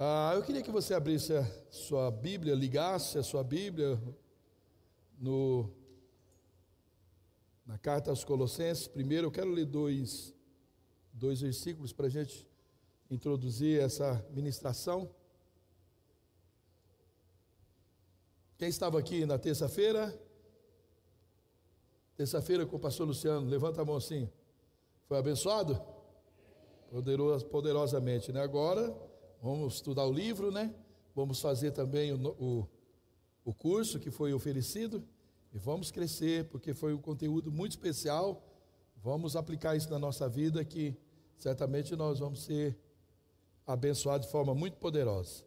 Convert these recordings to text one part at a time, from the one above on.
Ah, eu queria que você abrisse a sua Bíblia, ligasse a sua Bíblia no, na carta aos Colossenses. Primeiro, eu quero ler dois, dois versículos para a gente introduzir essa ministração. Quem estava aqui na terça-feira? Terça-feira com o pastor Luciano, levanta a mão assim. Foi abençoado? Poderoso, poderosamente, né? Agora Vamos estudar o livro, né? Vamos fazer também o, o, o curso que foi oferecido e vamos crescer, porque foi um conteúdo muito especial. Vamos aplicar isso na nossa vida, que certamente nós vamos ser abençoados de forma muito poderosa.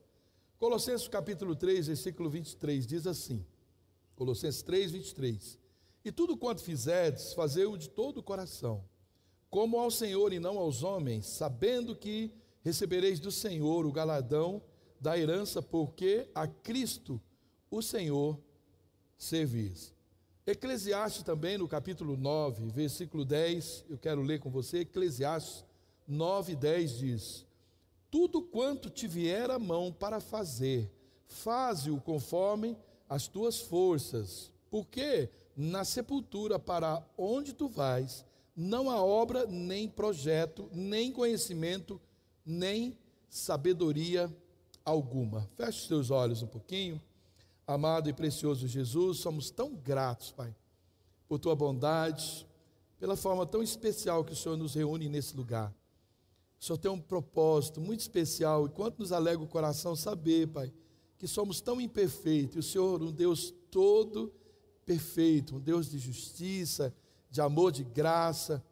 Colossenses capítulo 3, versículo 23, diz assim: Colossenses 3, 23. E tudo quanto fizerdes, fazei-o de todo o coração, como ao Senhor e não aos homens, sabendo que recebereis do Senhor o galadão da herança, porque a Cristo, o Senhor, servis. Eclesiastes também, no capítulo 9, versículo 10, eu quero ler com você, Eclesiastes 9, 10 diz: Tudo quanto te vier a mão para fazer, faze-o conforme as tuas forças, porque na sepultura para onde tu vais, não há obra, nem projeto, nem conhecimento, nem sabedoria alguma. Feche os teus olhos um pouquinho. Amado e precioso Jesus, somos tão gratos, Pai, por tua bondade, pela forma tão especial que o Senhor nos reúne nesse lugar. O Senhor tem um propósito muito especial, e quanto nos alega o coração saber, Pai, que somos tão imperfeitos, e o Senhor, um Deus todo perfeito, um Deus de justiça, de amor, de graça,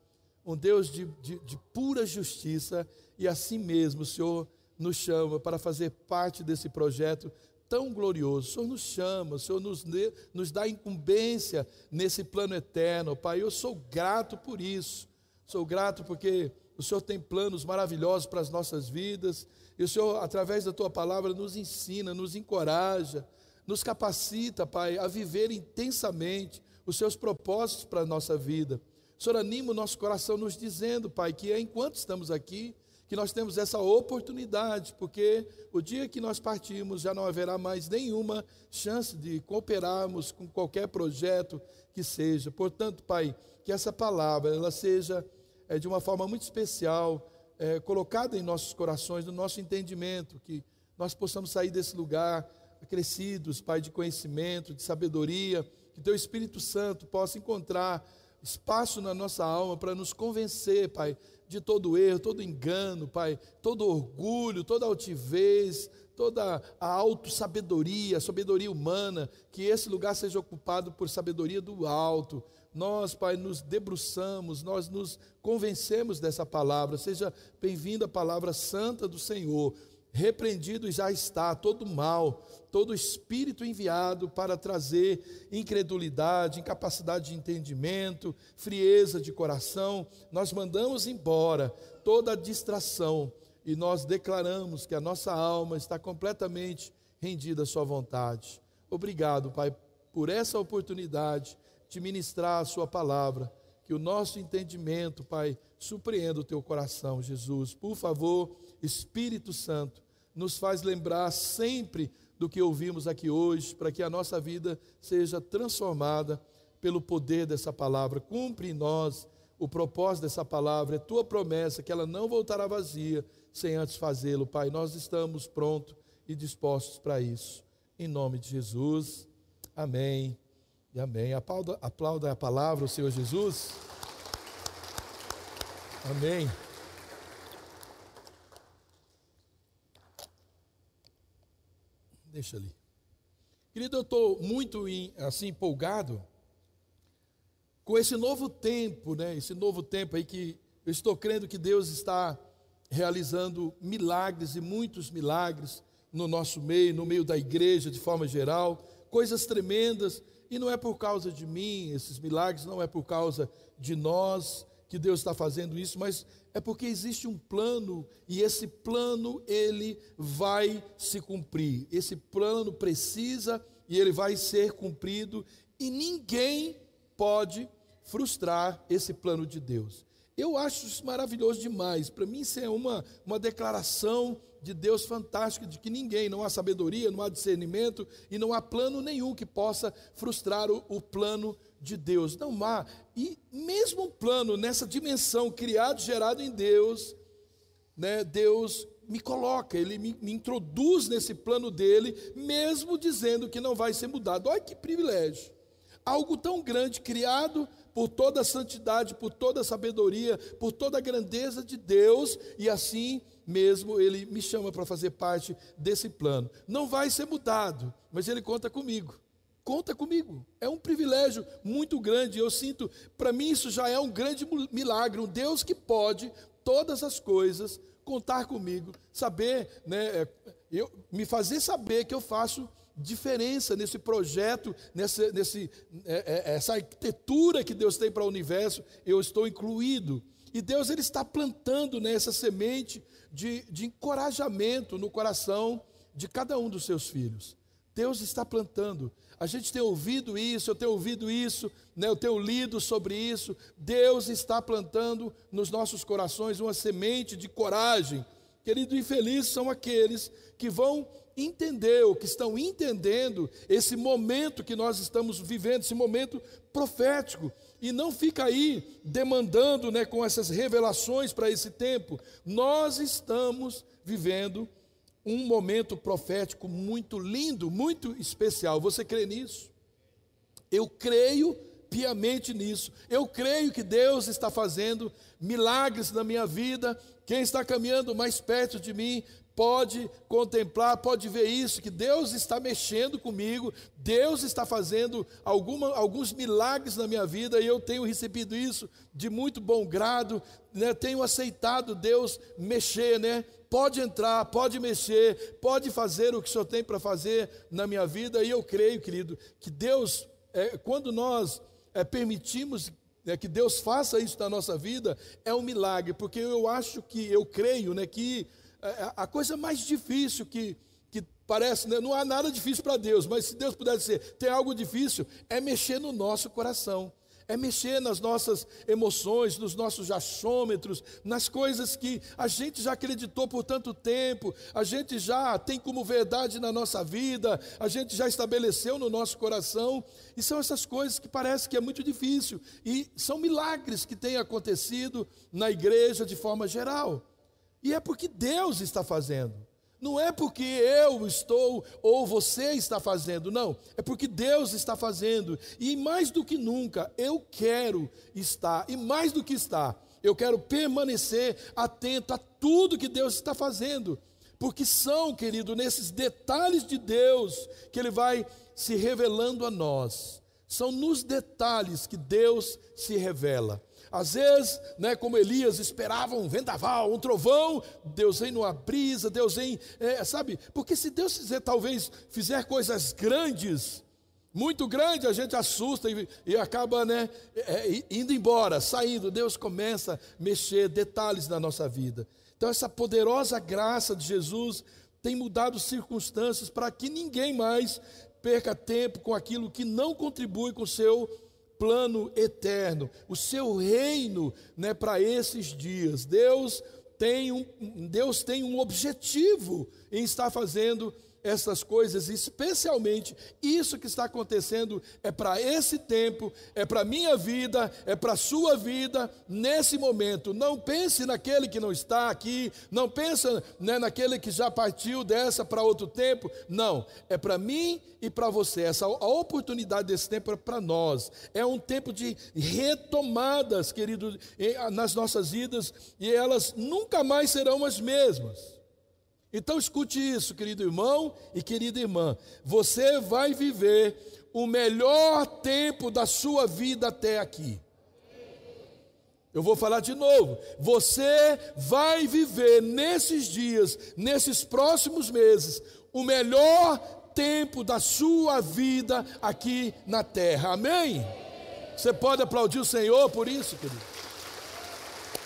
um Deus de, de, de pura justiça, e assim mesmo o Senhor nos chama para fazer parte desse projeto tão glorioso. O Senhor nos chama, o Senhor nos, nos dá incumbência nesse plano eterno, Pai. Eu sou grato por isso. Sou grato porque o Senhor tem planos maravilhosos para as nossas vidas. E o Senhor, através da tua palavra, nos ensina, nos encoraja, nos capacita, Pai, a viver intensamente os seus propósitos para a nossa vida. O Senhor anima o nosso coração nos dizendo, Pai, que enquanto estamos aqui, que nós temos essa oportunidade, porque o dia que nós partirmos já não haverá mais nenhuma chance de cooperarmos com qualquer projeto que seja. Portanto, Pai, que essa palavra ela seja é, de uma forma muito especial é, colocada em nossos corações, no nosso entendimento, que nós possamos sair desse lugar crescidos, Pai, de conhecimento, de sabedoria, que Teu Espírito Santo possa encontrar espaço na nossa alma para nos convencer, Pai, de todo erro, todo engano, Pai, todo orgulho, toda altivez, toda a auto-sabedoria, a sabedoria humana, que esse lugar seja ocupado por sabedoria do alto. Nós, Pai, nos debruçamos, nós nos convencemos dessa palavra. Seja bem-vinda a palavra santa do Senhor. Repreendido já está todo mal, todo espírito enviado para trazer incredulidade, incapacidade de entendimento, frieza de coração. Nós mandamos embora toda a distração e nós declaramos que a nossa alma está completamente rendida à Sua vontade. Obrigado, Pai, por essa oportunidade de ministrar a Sua palavra. Que o nosso entendimento, Pai, surpreenda o teu coração, Jesus. Por favor, Espírito Santo, nos faz lembrar sempre do que ouvimos aqui hoje, para que a nossa vida seja transformada pelo poder dessa palavra. Cumpre em nós o propósito dessa palavra, é tua promessa que ela não voltará vazia sem antes fazê-lo, Pai. Nós estamos prontos e dispostos para isso. Em nome de Jesus. Amém. E amém. Aplauda, aplauda a palavra, o Senhor Jesus. Amém. Deixa ali. Querido, eu estou muito assim empolgado com esse novo tempo, né? Esse novo tempo aí que eu estou crendo que Deus está realizando milagres e muitos milagres no nosso meio, no meio da igreja de forma geral, coisas tremendas, e não é por causa de mim, esses milagres não é por causa de nós, que Deus está fazendo isso, mas é porque existe um plano e esse plano ele vai se cumprir. Esse plano precisa e ele vai ser cumprido e ninguém pode frustrar esse plano de Deus. Eu acho isso maravilhoso demais. Para mim, isso é uma, uma declaração de Deus fantástico, de que ninguém, não há sabedoria, não há discernimento e não há plano nenhum que possa frustrar o, o plano de Deus. Não há. E mesmo um plano nessa dimensão, criado, gerado em Deus, né, Deus me coloca, Ele me, me introduz nesse plano dele, mesmo dizendo que não vai ser mudado. Olha que privilégio. Algo tão grande, criado por toda a santidade, por toda a sabedoria, por toda a grandeza de Deus, e assim mesmo ele me chama para fazer parte desse plano. Não vai ser mudado, mas ele conta comigo. Conta comigo. É um privilégio muito grande. Eu sinto, para mim, isso já é um grande milagre. Um Deus que pode todas as coisas, contar comigo, saber, né, é, eu, me fazer saber que eu faço diferença nesse projeto, nessa, nesse, é, é, essa arquitetura que Deus tem para o universo, eu estou incluído. E Deus ele está plantando nessa semente de, de encorajamento no coração de cada um dos seus filhos. Deus está plantando. A gente tem ouvido isso, eu tenho ouvido isso, né, eu tenho lido sobre isso. Deus está plantando nos nossos corações uma semente de coragem. Querido, infelizes são aqueles que vão entender, ou que estão entendendo esse momento que nós estamos vivendo, esse momento profético, e não fica aí demandando né, com essas revelações para esse tempo. Nós estamos vivendo um momento profético muito lindo, muito especial. Você crê nisso? Eu creio piamente nisso. Eu creio que Deus está fazendo milagres na minha vida. Quem está caminhando mais perto de mim pode contemplar, pode ver isso, que Deus está mexendo comigo, Deus está fazendo alguma, alguns milagres na minha vida e eu tenho recebido isso de muito bom grado, né? tenho aceitado Deus mexer, né? Pode entrar, pode mexer, pode fazer o que o Senhor tem para fazer na minha vida, e eu creio, querido, que Deus, é, quando nós é, permitimos é, que Deus faça isso na nossa vida, é um milagre, porque eu acho que, eu creio, né, que a coisa mais difícil que, que parece, né, não há nada difícil para Deus, mas se Deus pudesse dizer, tem algo difícil, é mexer no nosso coração é mexer nas nossas emoções, nos nossos achômetros, nas coisas que a gente já acreditou por tanto tempo, a gente já tem como verdade na nossa vida, a gente já estabeleceu no nosso coração, e são essas coisas que parece que é muito difícil, e são milagres que têm acontecido na igreja de forma geral. E é porque Deus está fazendo. Não é porque eu estou ou você está fazendo, não. É porque Deus está fazendo. E mais do que nunca, eu quero estar. E mais do que estar, eu quero permanecer atento a tudo que Deus está fazendo. Porque são, querido, nesses detalhes de Deus que Ele vai se revelando a nós. São nos detalhes que Deus se revela. Às vezes, né, como Elias esperava um vendaval, um trovão, Deus vem numa brisa, Deus vem, é, sabe? Porque se Deus fizer, talvez, fizer coisas grandes, muito grande, a gente assusta e, e acaba né, é, indo embora, saindo. Deus começa a mexer detalhes na nossa vida. Então, essa poderosa graça de Jesus tem mudado circunstâncias para que ninguém mais perca tempo com aquilo que não contribui com o seu plano eterno, o seu reino né, para esses dias. Deus tem, um, Deus tem um objetivo em estar fazendo essas coisas, especialmente isso que está acontecendo é para esse tempo, é para minha vida, é para sua vida nesse momento. Não pense naquele que não está aqui, não pense né, naquele que já partiu dessa para outro tempo. Não, é para mim e para você. Essa a oportunidade desse tempo é para nós. É um tempo de retomadas, querido, nas nossas vidas e elas nunca mais serão as mesmas. Então escute isso, querido irmão e querida irmã. Você vai viver o melhor tempo da sua vida até aqui. Eu vou falar de novo. Você vai viver nesses dias, nesses próximos meses, o melhor tempo da sua vida aqui na terra. Amém? Você pode aplaudir o Senhor por isso, querido?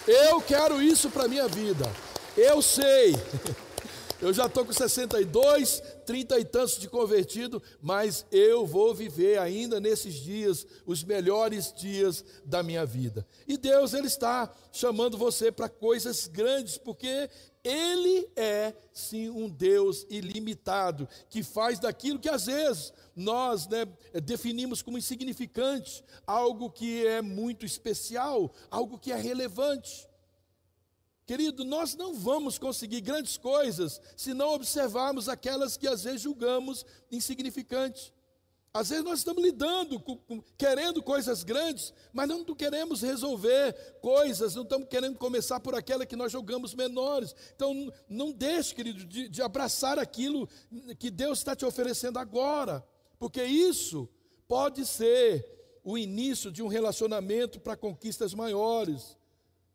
Eu quero isso para minha vida. Eu sei Eu já estou com 62, 30 e tantos de convertido, mas eu vou viver ainda nesses dias, os melhores dias da minha vida. E Deus, Ele está chamando você para coisas grandes, porque Ele é, sim, um Deus ilimitado, que faz daquilo que às vezes nós né, definimos como insignificante, algo que é muito especial, algo que é relevante. Querido, nós não vamos conseguir grandes coisas se não observarmos aquelas que às vezes julgamos insignificantes. Às vezes nós estamos lidando, com, com, querendo coisas grandes, mas não queremos resolver coisas, não estamos querendo começar por aquela que nós julgamos menores. Então, não deixe, querido, de, de abraçar aquilo que Deus está te oferecendo agora, porque isso pode ser o início de um relacionamento para conquistas maiores.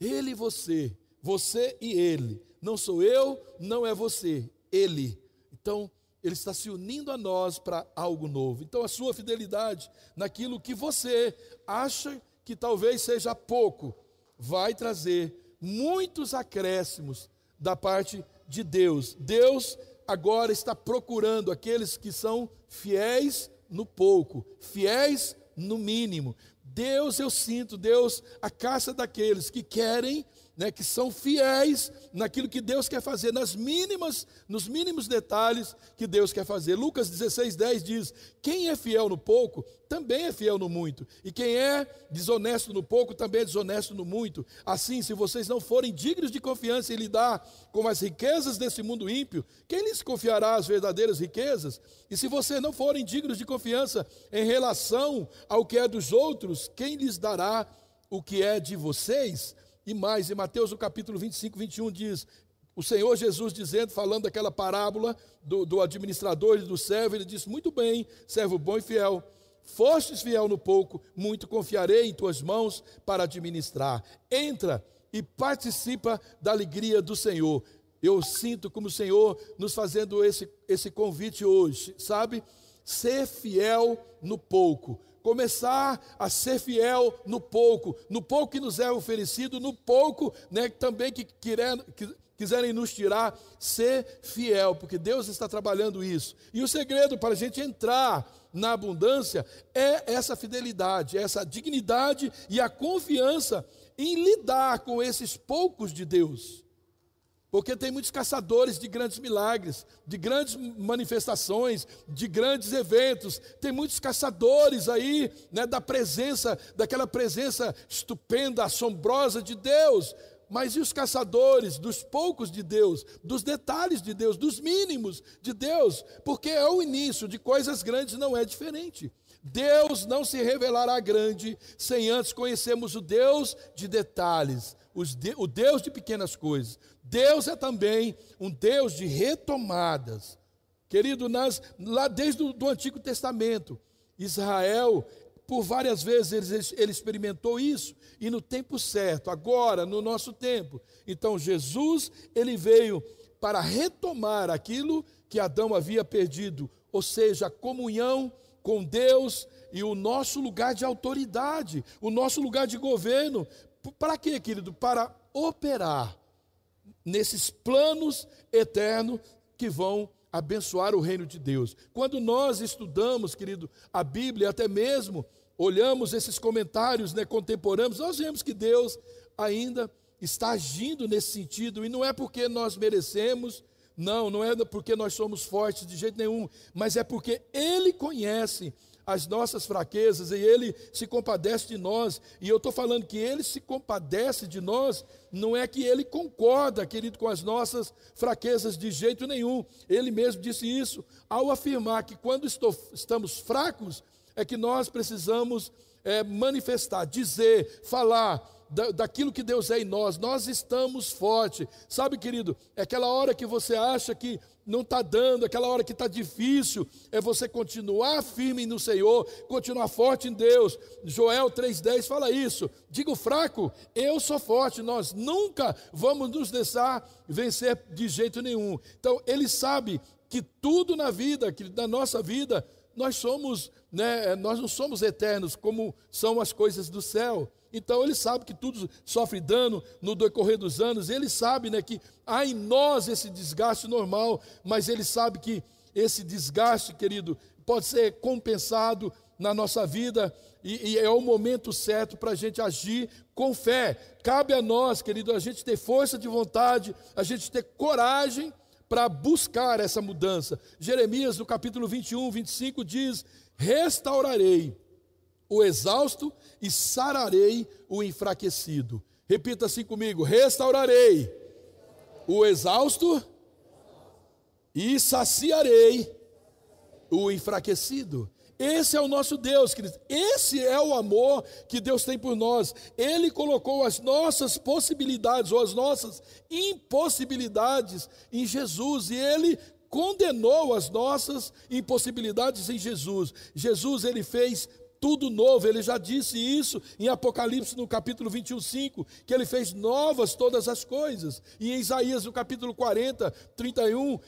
Ele e você você e ele. Não sou eu, não é você, ele. Então, ele está se unindo a nós para algo novo. Então, a sua fidelidade naquilo que você acha que talvez seja pouco, vai trazer muitos acréscimos da parte de Deus. Deus agora está procurando aqueles que são fiéis no pouco, fiéis no mínimo. Deus, eu sinto, Deus, a caça daqueles que querem né, que são fiéis naquilo que Deus quer fazer, nas mínimas, nos mínimos detalhes que Deus quer fazer. Lucas 16, 10 diz: Quem é fiel no pouco, também é fiel no muito. E quem é desonesto no pouco, também é desonesto no muito. Assim, se vocês não forem dignos de confiança em lidar com as riquezas desse mundo ímpio, quem lhes confiará as verdadeiras riquezas? E se vocês não forem dignos de confiança em relação ao que é dos outros, quem lhes dará o que é de vocês? E mais, em Mateus, no capítulo 25, 21, diz: o Senhor Jesus dizendo, falando daquela parábola do, do administrador e do servo, ele disse: Muito bem, servo bom e fiel. Fostes fiel no pouco, muito confiarei em tuas mãos para administrar. Entra e participa da alegria do Senhor. Eu sinto como o Senhor nos fazendo esse, esse convite hoje, sabe? Ser fiel no pouco começar a ser fiel no pouco, no pouco que nos é oferecido, no pouco né, também que, que quiserem nos tirar, ser fiel, porque Deus está trabalhando isso. E o segredo para a gente entrar na abundância é essa fidelidade, essa dignidade e a confiança em lidar com esses poucos de Deus. Porque tem muitos caçadores de grandes milagres, de grandes manifestações, de grandes eventos. Tem muitos caçadores aí, né, da presença, daquela presença estupenda, assombrosa de Deus. Mas e os caçadores dos poucos de Deus, dos detalhes de Deus, dos mínimos de Deus? Porque é o início de coisas grandes, não é diferente. Deus não se revelará grande sem antes conhecermos o Deus de detalhes, o Deus de pequenas coisas. Deus é também um Deus de retomadas. Querido, nas, lá desde o Antigo Testamento, Israel, por várias vezes ele, ele experimentou isso, e no tempo certo, agora, no nosso tempo. Então, Jesus, ele veio para retomar aquilo que Adão havia perdido, ou seja, a comunhão com Deus e o nosso lugar de autoridade, o nosso lugar de governo. Para quê, querido? Para operar nesses planos eternos que vão abençoar o reino de Deus. Quando nós estudamos, querido, a Bíblia, até mesmo olhamos esses comentários né, contemporâneos, nós vemos que Deus ainda está agindo nesse sentido, e não é porque nós merecemos, não, não é porque nós somos fortes de jeito nenhum, mas é porque Ele conhece as nossas fraquezas e Ele se compadece de nós. E eu estou falando que Ele se compadece de nós, não é que Ele concorda, querido, com as nossas fraquezas de jeito nenhum. Ele mesmo disse isso ao afirmar que quando estou, estamos fracos, é que nós precisamos é, manifestar, dizer, falar da, daquilo que Deus é em nós, nós estamos fortes. Sabe, querido, é aquela hora que você acha que não está dando, aquela hora que está difícil, é você continuar firme no Senhor, continuar forte em Deus. Joel 3,10 fala isso. Digo fraco, eu sou forte, nós nunca vamos nos deixar vencer de jeito nenhum. Então, ele sabe que tudo na vida, que na nossa vida, nós somos, né, nós não somos eternos como são as coisas do céu. Então ele sabe que tudo sofre dano no decorrer dos anos, ele sabe né, que há em nós esse desgaste normal, mas ele sabe que esse desgaste, querido, pode ser compensado na nossa vida e, e é o momento certo para a gente agir com fé. Cabe a nós, querido, a gente ter força de vontade, a gente ter coragem para buscar essa mudança. Jeremias, no capítulo 21, 25, diz: Restaurarei o exausto e sararei o enfraquecido. Repita assim comigo: restaurarei o exausto e saciarei o enfraquecido. Esse é o nosso Deus, querido. Esse é o amor que Deus tem por nós. Ele colocou as nossas possibilidades ou as nossas impossibilidades em Jesus e ele condenou as nossas impossibilidades em Jesus. Jesus ele fez tudo novo. Ele já disse isso em Apocalipse no capítulo 21, 5, que ele fez novas todas as coisas. E em Isaías no capítulo 40, 31,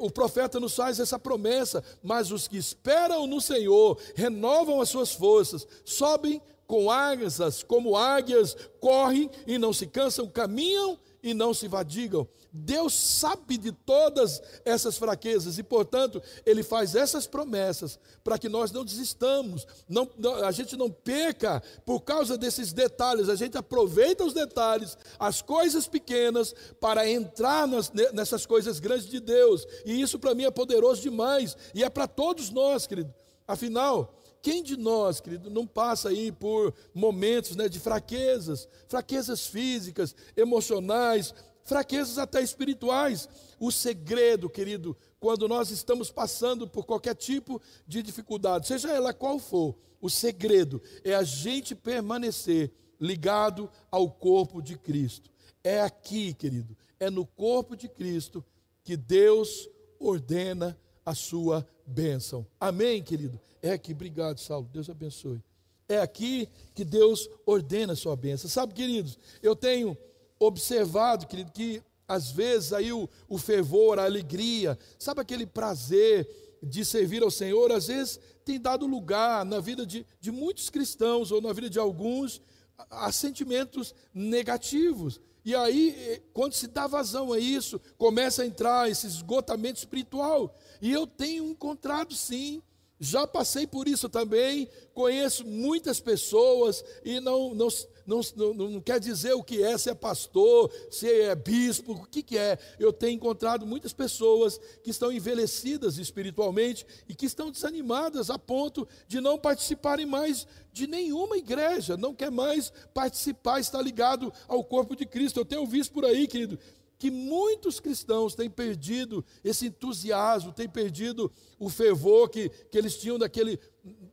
o profeta nos faz essa promessa: Mas os que esperam no Senhor renovam as suas forças, sobem com asas como águias, correm e não se cansam, caminham e não se vadigam. Deus sabe de todas essas fraquezas e, portanto, Ele faz essas promessas para que nós não desistamos, não, a gente não peca por causa desses detalhes, a gente aproveita os detalhes, as coisas pequenas, para entrar nas, nessas coisas grandes de Deus, e isso para mim é poderoso demais, e é para todos nós, querido. Afinal, quem de nós, querido, não passa aí por momentos né, de fraquezas, fraquezas físicas, emocionais, fraquezas até espirituais? O segredo, querido, quando nós estamos passando por qualquer tipo de dificuldade, seja ela qual for, o segredo é a gente permanecer ligado ao corpo de Cristo. É aqui, querido, é no corpo de Cristo que Deus ordena a sua bênção. Amém, querido? É aqui, obrigado, Saulo. Deus abençoe. É aqui que Deus ordena a sua bênção. Sabe, queridos, eu tenho observado, querido, que às vezes aí o, o fervor, a alegria, sabe aquele prazer de servir ao Senhor, às vezes tem dado lugar na vida de, de muitos cristãos ou na vida de alguns a, a sentimentos negativos. E aí, eh, quando se dá vazão a isso, começa a entrar esse esgotamento espiritual. E eu tenho encontrado sim já passei por isso também, conheço muitas pessoas e não, não, não, não, não quer dizer o que é, se é pastor, se é bispo, o que, que é. Eu tenho encontrado muitas pessoas que estão envelhecidas espiritualmente e que estão desanimadas a ponto de não participarem mais de nenhuma igreja, não quer mais participar, estar ligado ao corpo de Cristo. Eu tenho visto por aí, querido, que muitos cristãos têm perdido esse entusiasmo, têm perdido o fervor que, que eles tinham daquele,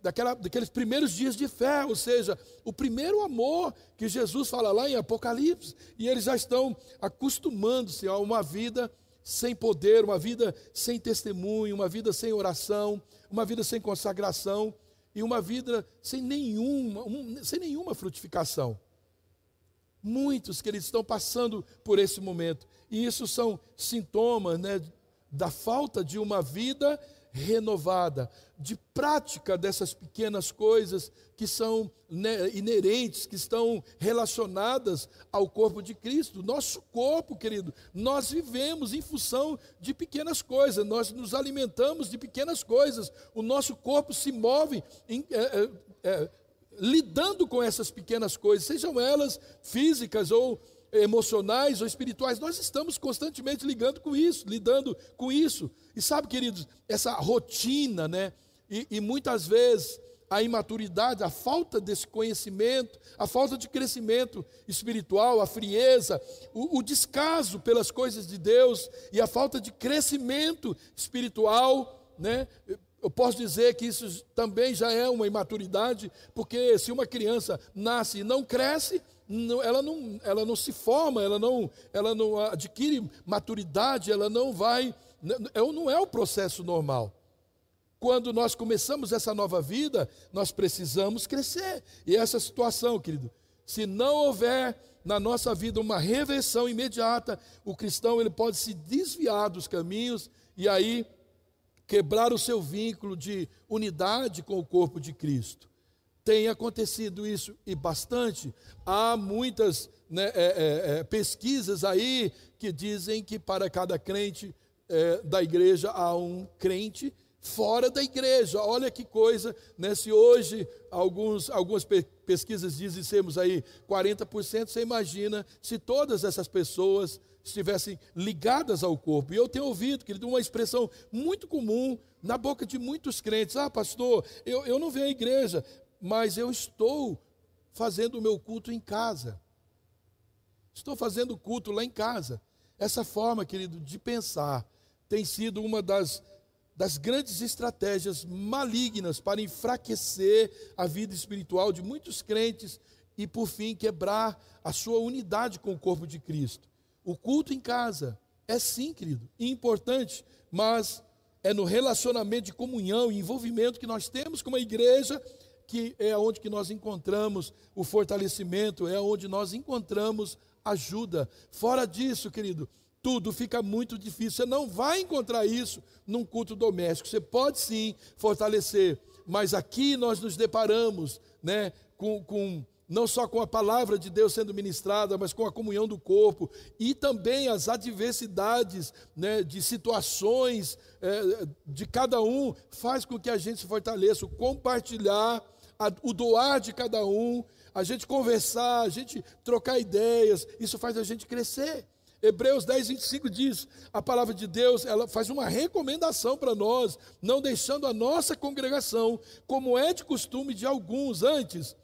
daquela, daqueles primeiros dias de fé, ou seja, o primeiro amor que Jesus fala lá em Apocalipse, e eles já estão acostumando-se a uma vida sem poder, uma vida sem testemunho, uma vida sem oração, uma vida sem consagração e uma vida sem nenhuma, um, sem nenhuma frutificação. Muitos que eles estão passando por esse momento. E isso são sintomas né, da falta de uma vida renovada, de prática dessas pequenas coisas que são né, inerentes, que estão relacionadas ao corpo de Cristo. Nosso corpo, querido, nós vivemos em função de pequenas coisas, nós nos alimentamos de pequenas coisas, o nosso corpo se move em, é, é, é lidando com essas pequenas coisas, sejam elas físicas ou emocionais ou espirituais, nós estamos constantemente ligando com isso, lidando com isso. E sabe, queridos, essa rotina, né? E, e muitas vezes a imaturidade, a falta desse conhecimento, a falta de crescimento espiritual, a frieza, o, o descaso pelas coisas de Deus e a falta de crescimento espiritual, né? Eu posso dizer que isso também já é uma imaturidade, porque se uma criança nasce e não cresce, ela, não, ela não se forma, ela não, ela não adquire maturidade, ela não vai. Não é o processo normal. Quando nós começamos essa nova vida, nós precisamos crescer. E essa situação, querido, se não houver na nossa vida uma reversão imediata, o cristão ele pode se desviar dos caminhos e aí quebrar o seu vínculo de unidade com o corpo de Cristo. Tem acontecido isso e bastante. Há muitas né, é, é, é, pesquisas aí que dizem que para cada crente é, da igreja há um crente fora da igreja. Olha que coisa, né? Se hoje alguns, algumas pesquisas dizem sermos aí 40%, você imagina se todas essas pessoas estivessem ligadas ao corpo. E eu tenho ouvido, querido, uma expressão muito comum na boca de muitos crentes: Ah, pastor, eu, eu não venho à igreja, mas eu estou fazendo o meu culto em casa. Estou fazendo culto lá em casa. Essa forma, querido, de pensar tem sido uma das, das grandes estratégias malignas para enfraquecer a vida espiritual de muitos crentes e, por fim, quebrar a sua unidade com o corpo de Cristo. O culto em casa é sim, querido, importante, mas é no relacionamento de comunhão e envolvimento que nós temos com a igreja que é onde que nós encontramos o fortalecimento, é onde nós encontramos ajuda. Fora disso, querido, tudo fica muito difícil. Você não vai encontrar isso num culto doméstico. Você pode sim fortalecer, mas aqui nós nos deparamos, né, com, com não só com a palavra de Deus sendo ministrada, mas com a comunhão do corpo e também as adversidades né, de situações é, de cada um faz com que a gente se fortaleça, o compartilhar, a, o doar de cada um, a gente conversar, a gente trocar ideias, isso faz a gente crescer. Hebreus 10, 25 diz: a palavra de Deus, ela faz uma recomendação para nós, não deixando a nossa congregação, como é de costume de alguns antes,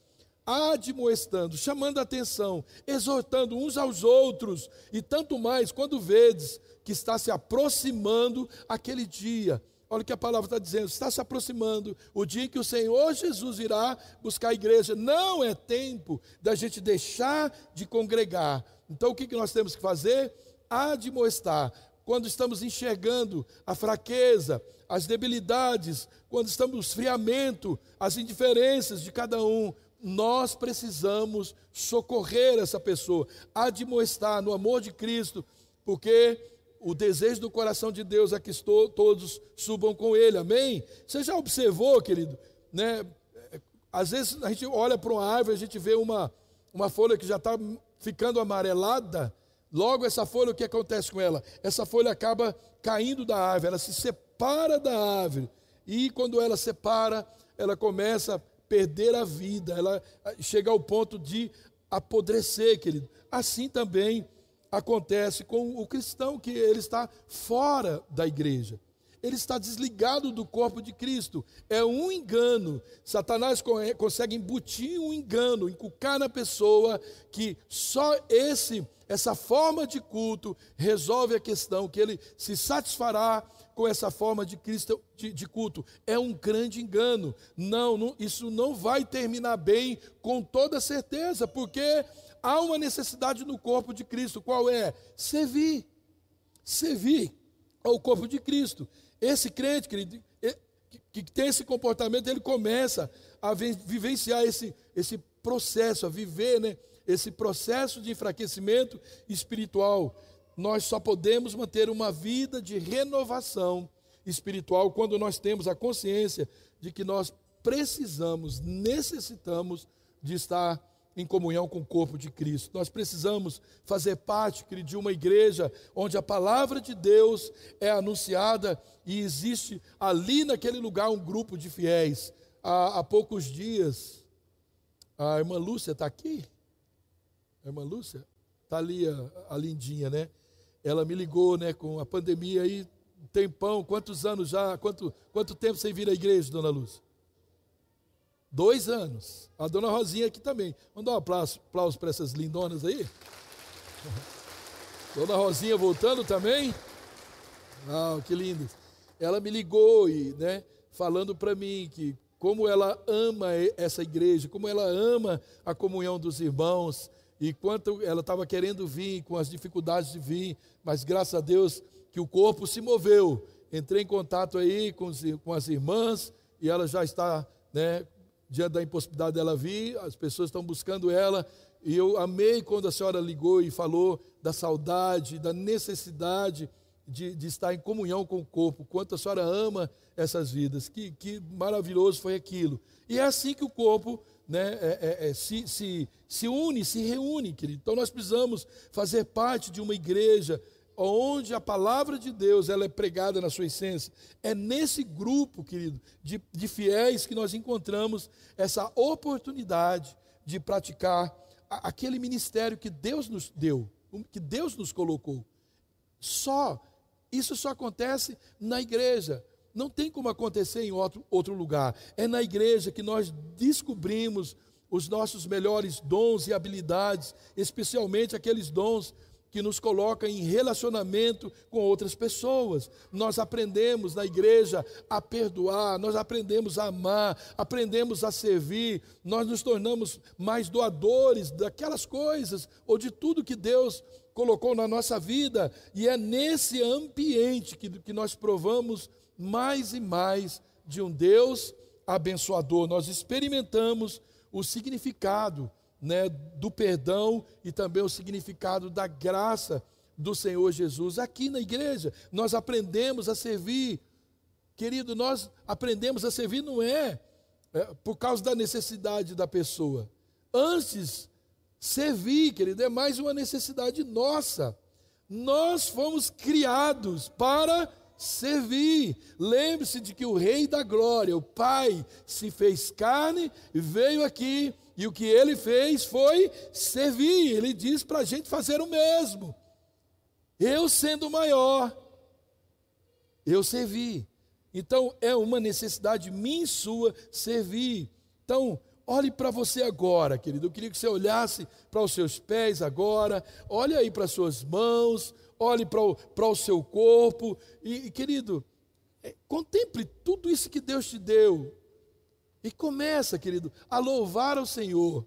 admoestando, chamando a atenção, exortando uns aos outros, e tanto mais quando vedes que está se aproximando aquele dia. Olha o que a palavra está dizendo: está se aproximando o dia em que o Senhor Jesus irá buscar a igreja. Não é tempo da gente deixar de congregar. Então o que nós temos que fazer? Admoestar. Quando estamos enxergando a fraqueza, as debilidades, quando estamos no esfriamento, as indiferenças de cada um, nós precisamos socorrer essa pessoa, admoestar no amor de Cristo, porque o desejo do coração de Deus é que todos subam com Ele, amém? Você já observou, querido, né? Às vezes a gente olha para uma árvore, a gente vê uma, uma folha que já está ficando amarelada, logo essa folha, o que acontece com ela? Essa folha acaba caindo da árvore, ela se separa da árvore, e quando ela separa, ela começa perder a vida, ela chega ao ponto de apodrecer, querido. Assim também acontece com o cristão que ele está fora da igreja. Ele está desligado do corpo de Cristo. É um engano. Satanás consegue embutir um engano, inculcar na pessoa que só esse essa forma de culto resolve a questão, que ele se satisfará com essa forma de, Cristo, de, de culto. É um grande engano. Não, não, isso não vai terminar bem com toda certeza, porque há uma necessidade no corpo de Cristo. Qual é? Servir. Servir ao corpo de Cristo. Esse crente, querido, que tem esse comportamento, ele começa a vivenciar esse, esse processo, a viver né, esse processo de enfraquecimento espiritual. Nós só podemos manter uma vida de renovação espiritual quando nós temos a consciência de que nós precisamos, necessitamos de estar em comunhão com o corpo de Cristo. Nós precisamos fazer parte de uma igreja onde a palavra de Deus é anunciada e existe ali naquele lugar um grupo de fiéis. Há, há poucos dias, a irmã Lúcia está aqui? A irmã Lúcia? Está ali a, a lindinha, né? ela me ligou, né, com a pandemia aí, tempão, quantos anos já, quanto, quanto tempo sem vir à igreja, dona Luz? Dois anos. A dona Rosinha aqui também. Vamos dar um aplauso, aplauso para essas lindonas aí? Dona Rosinha voltando também? Ah, que lindo. Ela me ligou e, né, falando para mim que como ela ama essa igreja, como ela ama a comunhão dos irmãos, e quanto ela estava querendo vir, com as dificuldades de vir, mas graças a Deus que o corpo se moveu. Entrei em contato aí com, com as irmãs e ela já está, né, diante da impossibilidade dela vir, as pessoas estão buscando ela. E eu amei quando a senhora ligou e falou da saudade, da necessidade de, de, estar em comunhão com o corpo, quanto a senhora ama essas vidas, que, que maravilhoso foi aquilo. E é assim que o corpo né, é, é, é, se, se, se une, se reúne, querido. Então nós precisamos fazer parte de uma igreja onde a palavra de Deus ela é pregada na sua essência. É nesse grupo, querido, de, de fiéis que nós encontramos essa oportunidade de praticar aquele ministério que Deus nos deu, que Deus nos colocou. Só isso só acontece na igreja. Não tem como acontecer em outro, outro lugar. É na igreja que nós descobrimos os nossos melhores dons e habilidades, especialmente aqueles dons que nos coloca em relacionamento com outras pessoas. Nós aprendemos na igreja a perdoar, nós aprendemos a amar, aprendemos a servir, nós nos tornamos mais doadores daquelas coisas ou de tudo que Deus colocou na nossa vida, e é nesse ambiente que, que nós provamos mais e mais de um Deus abençoador. Nós experimentamos o significado né, do perdão e também o significado da graça do Senhor Jesus. Aqui na igreja, nós aprendemos a servir. Querido, nós aprendemos a servir não é, é por causa da necessidade da pessoa. Antes Servir, querido, é mais uma necessidade nossa. Nós fomos criados para servir. Lembre-se de que o Rei da Glória, o Pai, se fez carne, veio aqui e o que ele fez foi servir. Ele diz para a gente fazer o mesmo. Eu sendo maior, eu servi. Então é uma necessidade minha e sua servir. Então, Olhe para você agora, querido. Eu queria que você olhasse para os seus pés agora. Olhe aí para as suas mãos. Olhe para o, para o seu corpo. E, querido, é, contemple tudo isso que Deus te deu. E começa, querido, a louvar ao Senhor.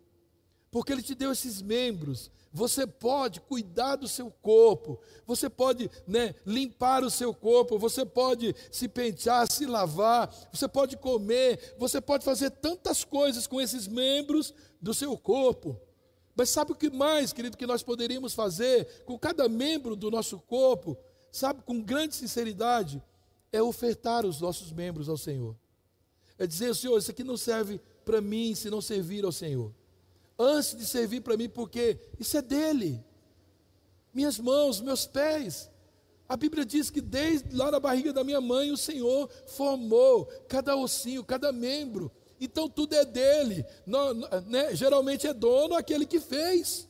Porque Ele te deu esses membros você pode cuidar do seu corpo, você pode né, limpar o seu corpo, você pode se pentear, se lavar, você pode comer, você pode fazer tantas coisas com esses membros do seu corpo. Mas sabe o que mais, querido, que nós poderíamos fazer com cada membro do nosso corpo? Sabe, com grande sinceridade, é ofertar os nossos membros ao Senhor. É dizer, Senhor, isso aqui não serve para mim se não servir ao Senhor antes de servir para mim, porque isso é dele. Minhas mãos, meus pés. A Bíblia diz que desde lá na barriga da minha mãe o Senhor formou cada ossinho, cada membro. Então tudo é dele. Não, né? Geralmente é dono aquele que fez.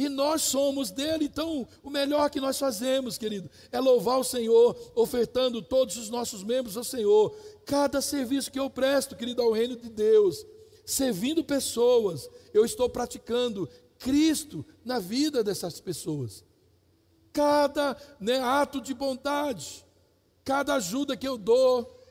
E nós somos dele, então o melhor que nós fazemos, querido, é louvar o Senhor, ofertando todos os nossos membros ao Senhor. Cada serviço que eu presto, querido, ao reino de Deus, servindo pessoas, eu estou praticando Cristo na vida dessas pessoas. Cada né, ato de bondade, cada ajuda que eu dou,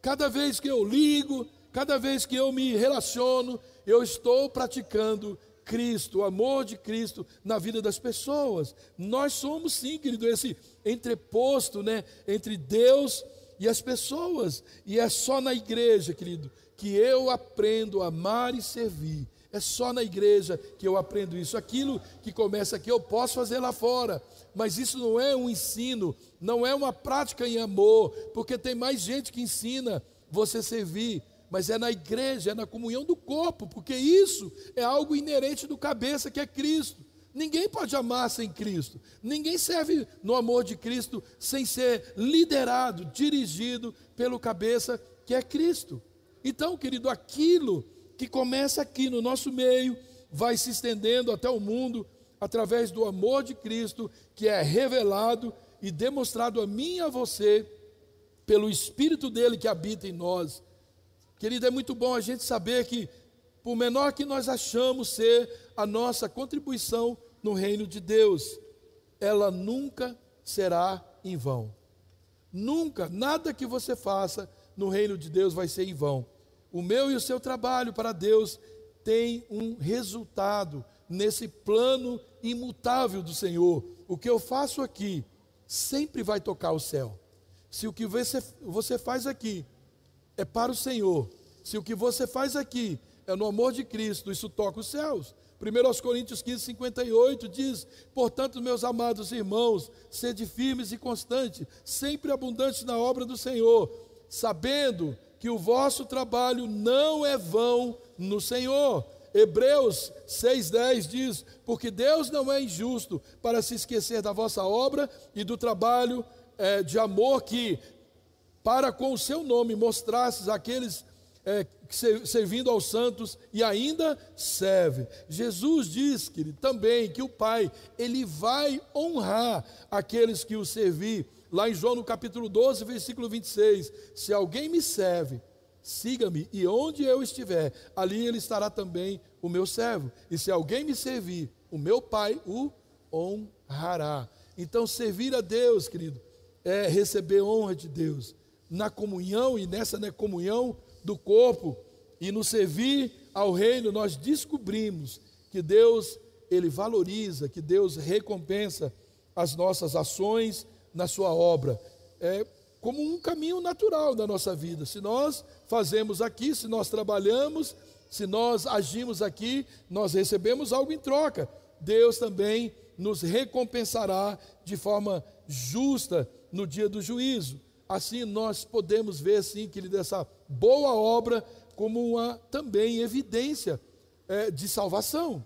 cada vez que eu ligo, cada vez que eu me relaciono, eu estou praticando Cristo, o amor de Cristo na vida das pessoas. Nós somos sim, querido, esse entreposto, né, entre Deus e as pessoas. E é só na igreja, querido, que eu aprendo a amar e servir. É só na igreja que eu aprendo isso. Aquilo que começa aqui eu posso fazer lá fora, mas isso não é um ensino, não é uma prática em amor, porque tem mais gente que ensina você servir, mas é na igreja, é na comunhão do corpo, porque isso é algo inerente do cabeça que é Cristo. Ninguém pode amar sem Cristo. Ninguém serve no amor de Cristo sem ser liderado, dirigido pelo cabeça que é Cristo. Então, querido, aquilo que começa aqui no nosso meio vai se estendendo até o mundo através do amor de Cristo que é revelado e demonstrado a mim e a você pelo Espírito dele que habita em nós. Querido, é muito bom a gente saber que, por menor que nós achamos ser a nossa contribuição no reino de Deus, ela nunca será em vão. Nunca, nada que você faça no reino de Deus vai ser em vão. O meu e o seu trabalho para Deus tem um resultado nesse plano imutável do Senhor. O que eu faço aqui sempre vai tocar o céu. Se o que você, você faz aqui é para o Senhor, se o que você faz aqui é no amor de Cristo, isso toca os céus, 1 Coríntios 15, 58 diz: Portanto, meus amados irmãos, sede firmes e constantes, sempre abundantes na obra do Senhor, sabendo que o vosso trabalho não é vão no Senhor. Hebreus 6,10 diz: Porque Deus não é injusto para se esquecer da vossa obra e do trabalho é, de amor que, para com o seu nome, mostrastes aqueles é, servindo aos santos e ainda serve. Jesus diz, querido, também que o Pai, ele vai honrar aqueles que o servir. Lá em João no capítulo 12, versículo 26, se alguém me serve, siga-me, e onde eu estiver, ali ele estará também o meu servo. E se alguém me servir, o meu Pai o honrará. Então, servir a Deus, querido, é receber honra de Deus. Na comunhão e nessa né, comunhão do corpo e no servir ao reino, nós descobrimos que Deus, Ele valoriza, que Deus recompensa as nossas ações na Sua obra. É como um caminho natural da nossa vida. Se nós fazemos aqui, se nós trabalhamos, se nós agimos aqui, nós recebemos algo em troca. Deus também nos recompensará de forma justa no dia do juízo. Assim nós podemos ver sim que ele dessa boa obra como uma também evidência é, de salvação.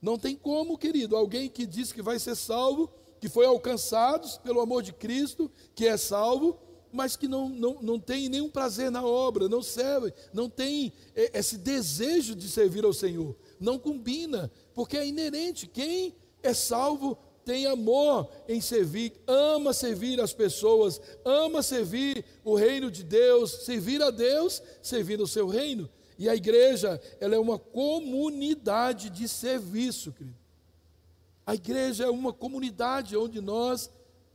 Não tem como, querido, alguém que diz que vai ser salvo, que foi alcançado pelo amor de Cristo, que é salvo, mas que não, não, não tem nenhum prazer na obra, não serve, não tem é, esse desejo de servir ao Senhor. Não combina, porque é inerente. Quem é salvo tem amor em servir, ama servir as pessoas, ama servir o reino de Deus, servir a Deus, servir o seu reino. E a igreja, ela é uma comunidade de serviço, querido. A igreja é uma comunidade onde nós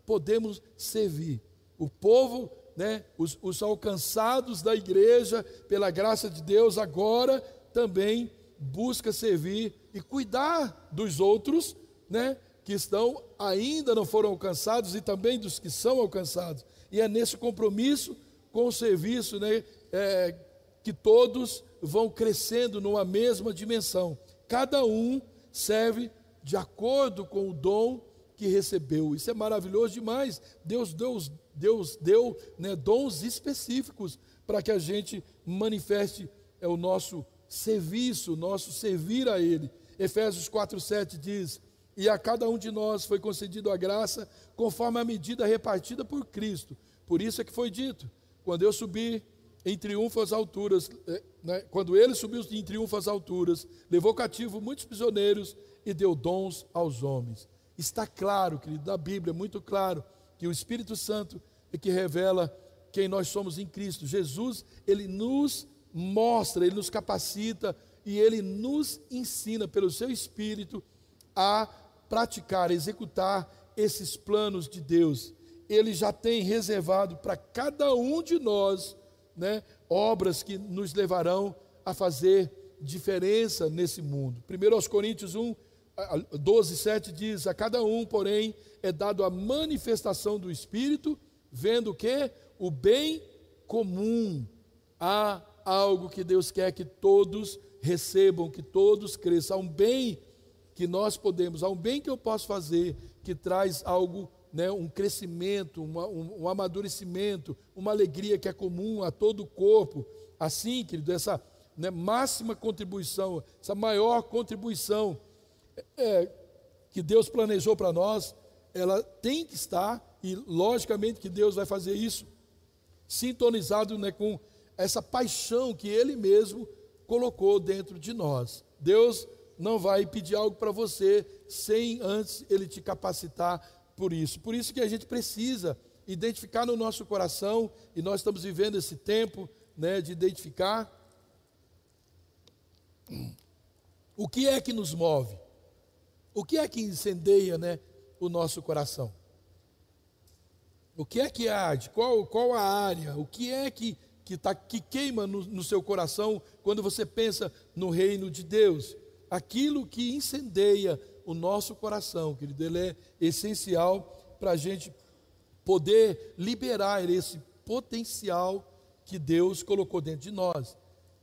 podemos servir. O povo, né, os, os alcançados da igreja, pela graça de Deus, agora também busca servir e cuidar dos outros, né, que estão ainda não foram alcançados e também dos que são alcançados. E é nesse compromisso com o serviço né, é, que todos vão crescendo numa mesma dimensão. Cada um serve de acordo com o dom que recebeu. Isso é maravilhoso demais. Deus, Deus, Deus deu né, dons específicos para que a gente manifeste é, o nosso serviço, o nosso servir a Ele. Efésios 4,7 diz: e a cada um de nós foi concedido a graça conforme a medida repartida por Cristo. Por isso é que foi dito: quando eu subir em triunfo às alturas, eh, né, quando ele subiu em triunfo às alturas, levou cativo muitos prisioneiros e deu dons aos homens. Está claro, querido, na Bíblia, muito claro, que o Espírito Santo é que revela quem nós somos em Cristo. Jesus, ele nos mostra, ele nos capacita e ele nos ensina pelo seu Espírito a praticar, executar esses planos de Deus. Ele já tem reservado para cada um de nós né, obras que nos levarão a fazer diferença nesse mundo. 1 Coríntios 1, 12, 7 diz: A cada um, porém, é dado a manifestação do Espírito, vendo que o bem comum há algo que Deus quer que todos recebam, que todos cresçam, há um bem que nós podemos, há um bem que eu posso fazer que traz algo, né, um crescimento, uma, um, um, amadurecimento, uma alegria que é comum a todo o corpo. Assim, querido, essa né, máxima contribuição, essa maior contribuição é, que Deus planejou para nós, ela tem que estar, e logicamente que Deus vai fazer isso, sintonizado né, com essa paixão que Ele mesmo colocou dentro de nós. Deus não vai pedir algo para você sem antes ele te capacitar por isso. Por isso que a gente precisa identificar no nosso coração, e nós estamos vivendo esse tempo né, de identificar o que é que nos move, o que é que incendeia né, o nosso coração. O que é que arde? Qual, qual a área? O que é que, que, tá, que queima no, no seu coração quando você pensa no reino de Deus? Aquilo que incendeia o nosso coração, querido, ele é essencial para a gente poder liberar esse potencial que Deus colocou dentro de nós.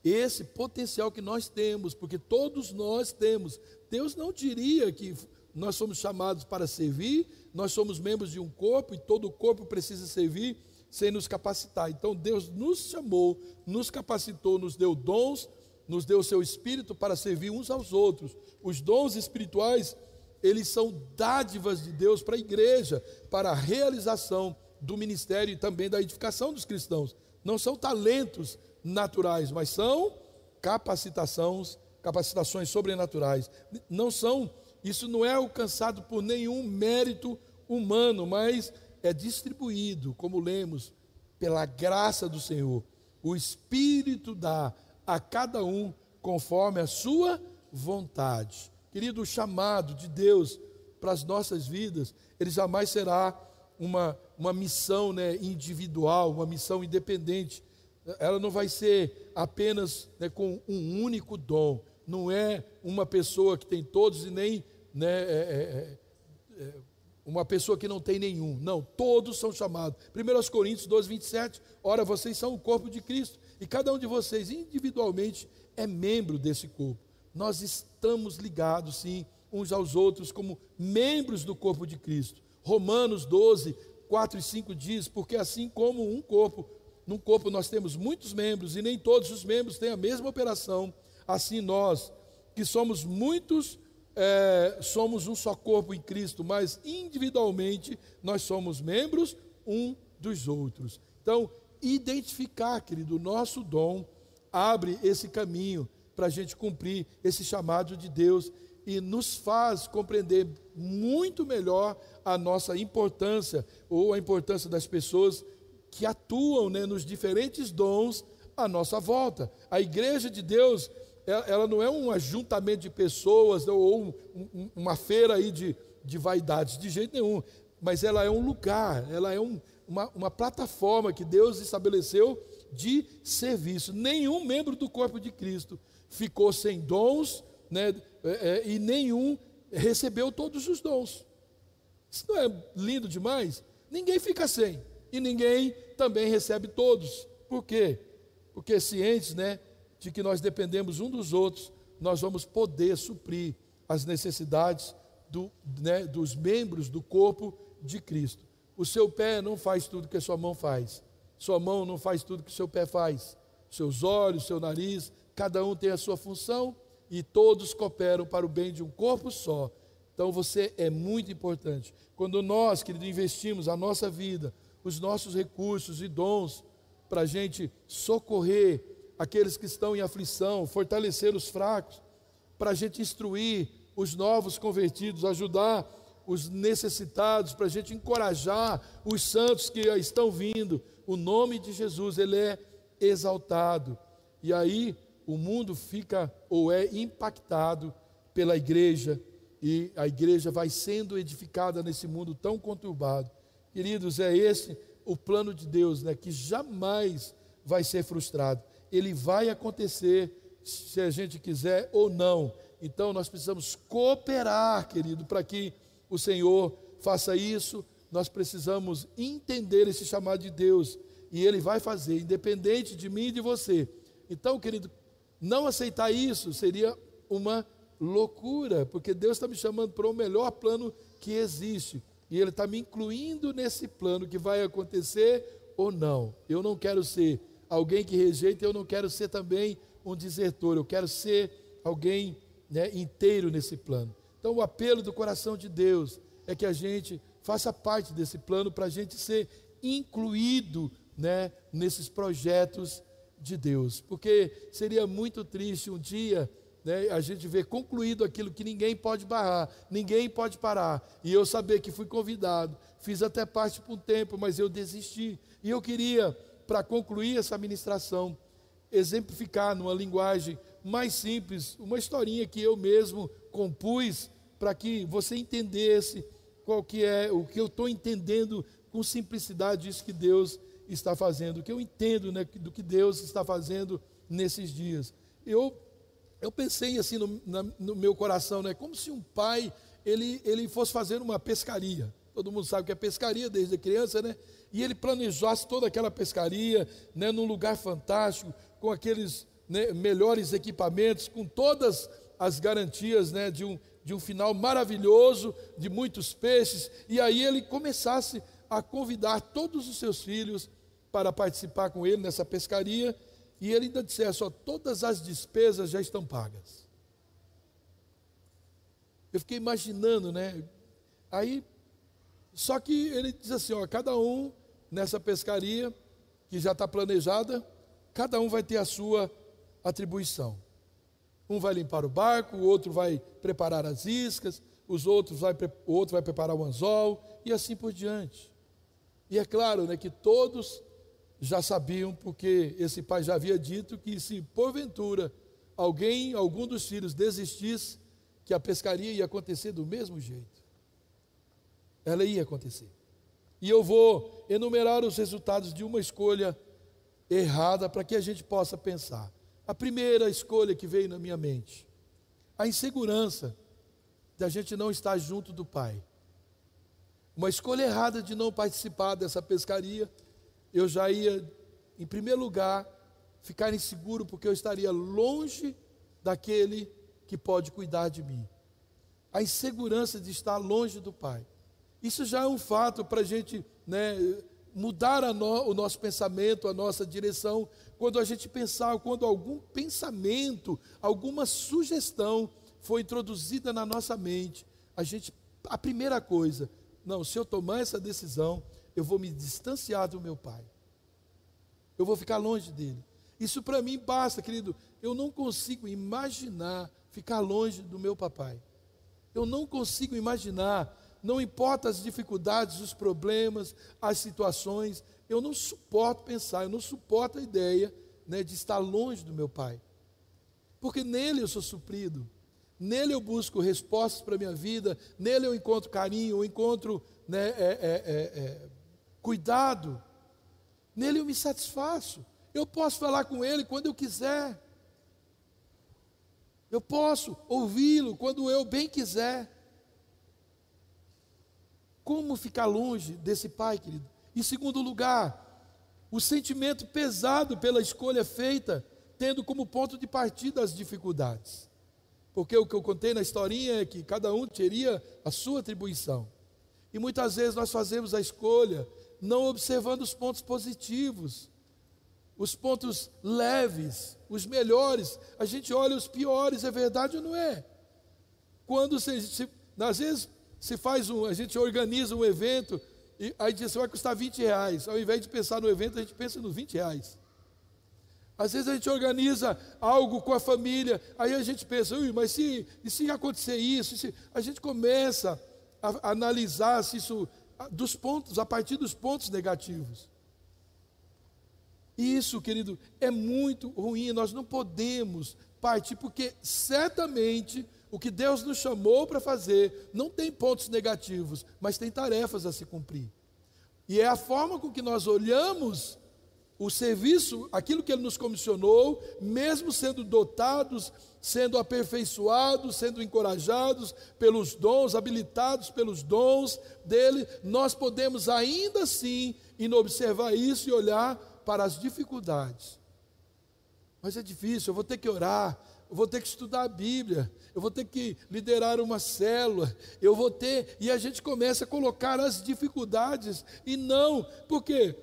esse potencial que nós temos, porque todos nós temos. Deus não diria que nós somos chamados para servir, nós somos membros de um corpo e todo corpo precisa servir sem nos capacitar. Então Deus nos chamou, nos capacitou, nos deu dons, nos deu o seu espírito para servir uns aos outros. Os dons espirituais, eles são dádivas de Deus para a igreja, para a realização do ministério e também da edificação dos cristãos. Não são talentos naturais, mas são capacitações, capacitações sobrenaturais. Não são, isso não é alcançado por nenhum mérito humano, mas é distribuído, como lemos, pela graça do Senhor. O Espírito dá a cada um conforme a sua vontade. Querido, o chamado de Deus para as nossas vidas, ele jamais será uma, uma missão né, individual, uma missão independente. Ela não vai ser apenas né, com um único dom. Não é uma pessoa que tem todos e nem né, é, é, é, uma pessoa que não tem nenhum. Não, todos são chamados. 1 Coríntios 12, 27. Ora, vocês são o corpo de Cristo. E cada um de vocês, individualmente, é membro desse corpo. Nós estamos ligados, sim, uns aos outros, como membros do corpo de Cristo. Romanos 12, 4 e 5 diz: Porque assim como um corpo, num corpo nós temos muitos membros, e nem todos os membros têm a mesma operação, assim nós, que somos muitos é, somos um só corpo em Cristo, mas individualmente nós somos membros um dos outros. Então, identificar, querido, o nosso dom abre esse caminho para a gente cumprir esse chamado de Deus e nos faz compreender muito melhor a nossa importância ou a importância das pessoas que atuam né, nos diferentes dons à nossa volta. A igreja de Deus ela, não é um ajuntamento de pessoas ou um, um, uma feira aí de, de vaidades, de jeito nenhum. Mas ela é um lugar, ela é um, uma, uma plataforma que Deus estabeleceu de serviço. Nenhum membro do corpo de Cristo ficou sem dons, né, é, é, e nenhum recebeu todos os dons. Isso não é lindo demais? Ninguém fica sem, e ninguém também recebe todos. Por quê? Porque cientes, né, de que nós dependemos um dos outros, nós vamos poder suprir as necessidades do, né, dos membros do corpo de Cristo. O seu pé não faz tudo que a sua mão faz. Sua mão não faz tudo que o seu pé faz. Seus olhos, seu nariz, cada um tem a sua função e todos cooperam para o bem de um corpo só. Então você é muito importante. Quando nós, querido, investimos a nossa vida, os nossos recursos e dons para a gente socorrer aqueles que estão em aflição, fortalecer os fracos, para a gente instruir os novos convertidos, ajudar os necessitados, para a gente encorajar os santos que estão vindo. O nome de Jesus, ele é exaltado. E aí o mundo fica ou é impactado pela igreja, e a igreja vai sendo edificada nesse mundo tão conturbado. Queridos, é esse o plano de Deus, né, que jamais vai ser frustrado ele vai acontecer se a gente quiser ou não. Então nós precisamos cooperar, querido, para que o Senhor faça isso. Nós precisamos entender esse chamado de Deus e Ele vai fazer, independente de mim e de você. Então, querido, não aceitar isso seria uma loucura, porque Deus está me chamando para o melhor plano que existe e Ele está me incluindo nesse plano que vai acontecer ou não. Eu não quero ser alguém que rejeita, eu não quero ser também um desertor, eu quero ser alguém né, inteiro nesse plano. Então, o apelo do coração de Deus é que a gente faça parte desse plano para a gente ser incluído né, nesses projetos de Deus, porque seria muito triste um dia né, a gente ver concluído aquilo que ninguém pode barrar, ninguém pode parar, e eu saber que fui convidado, fiz até parte por um tempo, mas eu desisti, e eu queria para concluir essa ministração, exemplificar numa linguagem mais simples, uma historinha que eu mesmo compus para que você entendesse qual que é o que eu estou entendendo com simplicidade isso que Deus está fazendo, o que eu entendo né, do que Deus está fazendo nesses dias. Eu eu pensei assim no, na, no meu coração, né, como se um pai ele, ele fosse fazer uma pescaria. Todo mundo sabe que é pescaria desde criança, né? E ele planejasse toda aquela pescaria, né, num lugar fantástico, com aqueles né, melhores equipamentos, com todas as garantias né, de, um, de um final maravilhoso, de muitos peixes, e aí ele começasse a convidar todos os seus filhos para participar com ele nessa pescaria, e ele ainda dissesse: ó, todas as despesas já estão pagas. Eu fiquei imaginando, né? Aí, só que ele diz assim: ó, cada um nessa pescaria que já está planejada, cada um vai ter a sua atribuição. Um vai limpar o barco, o outro vai preparar as iscas, os outros vai, o outro vai preparar o anzol e assim por diante. E é claro né, que todos já sabiam, porque esse pai já havia dito que se porventura alguém, algum dos filhos desistisse, que a pescaria ia acontecer do mesmo jeito. Ela ia acontecer. E eu vou enumerar os resultados de uma escolha errada para que a gente possa pensar. A primeira escolha que veio na minha mente, a insegurança da gente não estar junto do Pai. Uma escolha errada de não participar dessa pescaria, eu já ia, em primeiro lugar, ficar inseguro porque eu estaria longe daquele que pode cuidar de mim. A insegurança de estar longe do Pai. Isso já é um fato para a gente né, mudar a no, o nosso pensamento, a nossa direção, quando a gente pensar, quando algum pensamento, alguma sugestão foi introduzida na nossa mente, a gente, a primeira coisa, não, se eu tomar essa decisão, eu vou me distanciar do meu pai. Eu vou ficar longe dele. Isso para mim basta, querido. Eu não consigo imaginar ficar longe do meu papai. Eu não consigo imaginar não importa as dificuldades, os problemas, as situações, eu não suporto pensar, eu não suporto a ideia né, de estar longe do meu pai. Porque nele eu sou suprido, nele eu busco respostas para a minha vida, nele eu encontro carinho, eu encontro né, é, é, é, é, cuidado, nele eu me satisfaço. Eu posso falar com ele quando eu quiser. Eu posso ouvi-lo quando eu bem quiser. Como ficar longe desse pai, querido? Em segundo lugar, o sentimento pesado pela escolha feita, tendo como ponto de partida as dificuldades. Porque o que eu contei na historinha é que cada um teria a sua atribuição. E muitas vezes nós fazemos a escolha não observando os pontos positivos, os pontos leves, os melhores. A gente olha os piores, é verdade ou não é? Quando você, se, às vezes se faz um, a gente organiza um evento, e aí diz assim, vai custar 20 reais. Ao invés de pensar no evento, a gente pensa nos 20 reais. Às vezes a gente organiza algo com a família, aí a gente pensa, mas se, se acontecer isso, se, a gente começa a, a analisar se isso dos pontos, a partir dos pontos negativos. Isso, querido, é muito ruim. Nós não podemos partir, porque certamente o que Deus nos chamou para fazer não tem pontos negativos, mas tem tarefas a se cumprir. E é a forma com que nós olhamos o serviço, aquilo que Ele nos comissionou, mesmo sendo dotados, sendo aperfeiçoados, sendo encorajados pelos dons, habilitados pelos dons dele, nós podemos ainda assim ir observar isso e olhar para as dificuldades. Mas é difícil, eu vou ter que orar, eu vou ter que estudar a Bíblia, eu vou ter que liderar uma célula, eu vou ter, e a gente começa a colocar as dificuldades, e não, porque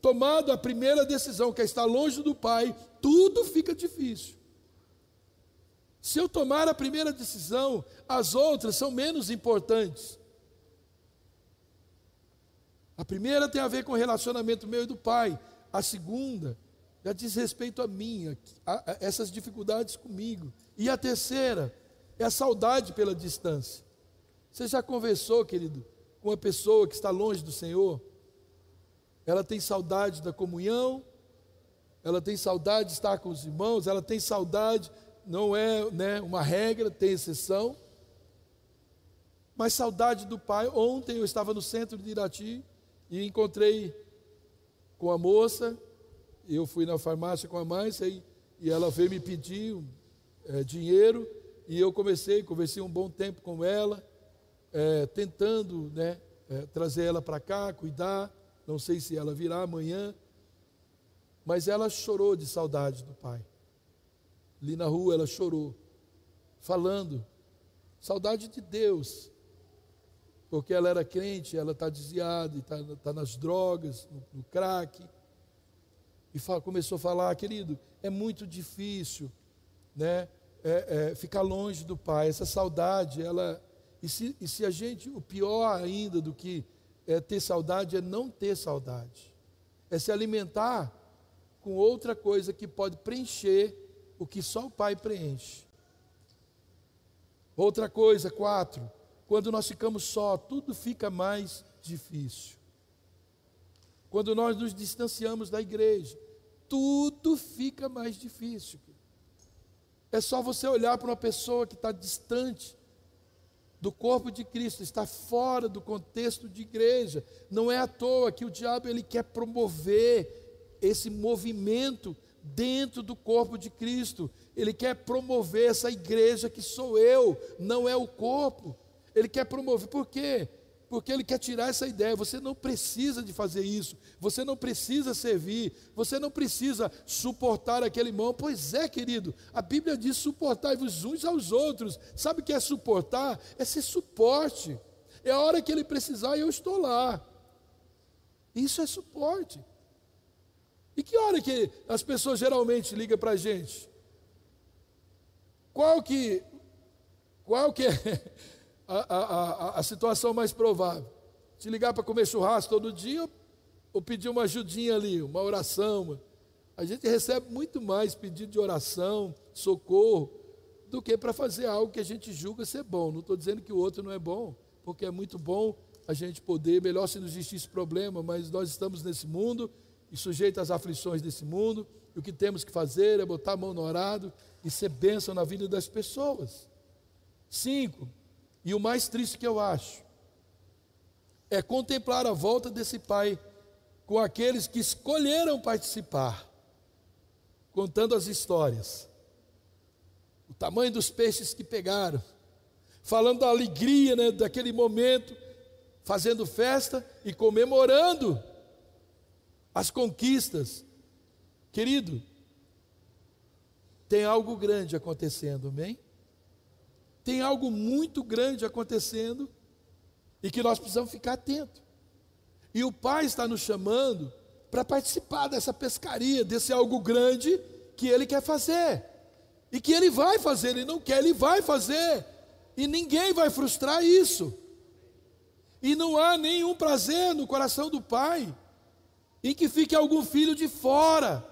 tomado a primeira decisão, que é estar longe do Pai, tudo fica difícil. Se eu tomar a primeira decisão, as outras são menos importantes. A primeira tem a ver com o relacionamento meu e do Pai, a segunda já diz respeito a mim, a, a, essas dificuldades comigo. E a terceira é a saudade pela distância. Você já conversou, querido, com uma pessoa que está longe do Senhor? Ela tem saudade da comunhão, ela tem saudade de estar com os irmãos, ela tem saudade, não é né, uma regra, tem exceção. Mas saudade do pai. Ontem eu estava no centro de Irati e encontrei com a moça eu fui na farmácia com a Márcia e, e ela veio me pedir é, dinheiro e eu comecei, conversei um bom tempo com ela, é, tentando né, é, trazer ela para cá, cuidar. Não sei se ela virá amanhã, mas ela chorou de saudade do pai. ali na rua, ela chorou, falando, saudade de Deus, porque ela era crente, ela está desviada, está tá nas drogas, no, no crack, e fala, começou a falar, querido, é muito difícil, né, é, é, ficar longe do Pai, essa saudade, ela, e se, e se a gente, o pior ainda do que é ter saudade é não ter saudade, é se alimentar com outra coisa que pode preencher o que só o Pai preenche. Outra coisa, quatro, quando nós ficamos só, tudo fica mais difícil. Quando nós nos distanciamos da igreja, tudo fica mais difícil. É só você olhar para uma pessoa que está distante do corpo de Cristo, está fora do contexto de igreja. Não é à toa que o diabo ele quer promover esse movimento dentro do corpo de Cristo. Ele quer promover essa igreja que sou eu, não é o corpo. Ele quer promover. Por quê? Porque ele quer tirar essa ideia. Você não precisa de fazer isso. Você não precisa servir. Você não precisa suportar aquele irmão. Pois é, querido. A Bíblia diz: suportai-vos uns aos outros. Sabe o que é suportar? É ser suporte. É a hora que ele precisar e eu estou lá. Isso é suporte. E que hora que as pessoas geralmente ligam para a gente? Qual que, qual que é a, a, a, situação mais provável? Te ligar para comer churrasco todo dia ou pedir uma ajudinha ali, uma oração? A gente recebe muito mais pedido de oração, socorro, do que para fazer algo que a gente julga ser bom. Não estou dizendo que o outro não é bom, porque é muito bom a gente poder, melhor se não existisse problema, mas nós estamos nesse mundo e sujeito às aflições desse mundo, e o que temos que fazer é botar a mão no orado e ser bênção na vida das pessoas. Cinco, e o mais triste que eu acho, é contemplar a volta desse pai com aqueles que escolheram participar, contando as histórias, o tamanho dos peixes que pegaram, falando da alegria né, daquele momento, fazendo festa e comemorando as conquistas. Querido, tem algo grande acontecendo, amém? Tem algo muito grande acontecendo e que nós precisamos ficar atentos. E o Pai está nos chamando para participar dessa pescaria, desse algo grande que Ele quer fazer. E que Ele vai fazer, Ele não quer, Ele vai fazer. E ninguém vai frustrar isso. E não há nenhum prazer no coração do Pai em que fique algum filho de fora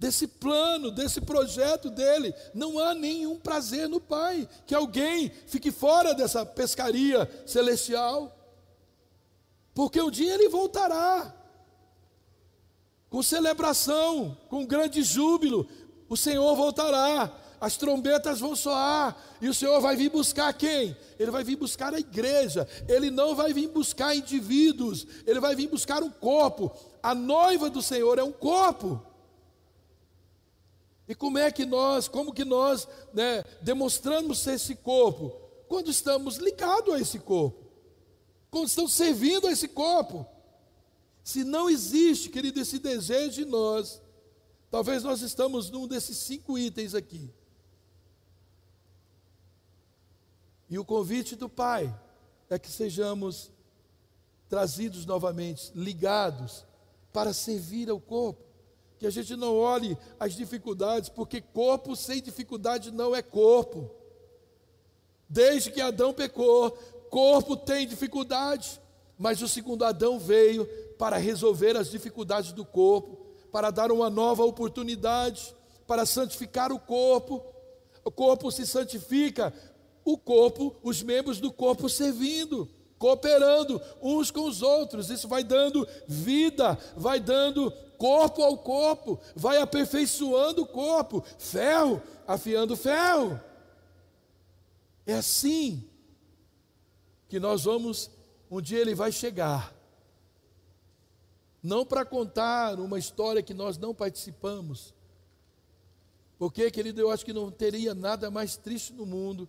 desse plano, desse projeto dele. Não há nenhum prazer no Pai que alguém fique fora dessa pescaria celestial, porque um dia ele voltará com celebração, com grande júbilo. O Senhor voltará as trombetas vão soar, e o Senhor vai vir buscar quem? Ele vai vir buscar a igreja, ele não vai vir buscar indivíduos, ele vai vir buscar um corpo. A noiva do Senhor é um corpo. E como é que nós, como que nós né, demonstramos esse corpo? Quando estamos ligados a esse corpo, quando estamos servindo a esse corpo. Se não existe, querido, esse desejo em nós, talvez nós estamos num desses cinco itens aqui. E o convite do Pai é que sejamos trazidos novamente, ligados, para servir ao corpo. Que a gente não olhe as dificuldades, porque corpo sem dificuldade não é corpo. Desde que Adão pecou, corpo tem dificuldade, mas o segundo Adão veio para resolver as dificuldades do corpo, para dar uma nova oportunidade, para santificar o corpo. O corpo se santifica o corpo, os membros do corpo servindo, cooperando uns com os outros. Isso vai dando vida, vai dando corpo ao corpo, vai aperfeiçoando o corpo, ferro afiando ferro. É assim que nós vamos, um dia ele vai chegar. Não para contar uma história que nós não participamos. Porque, querido, eu acho que não teria nada mais triste no mundo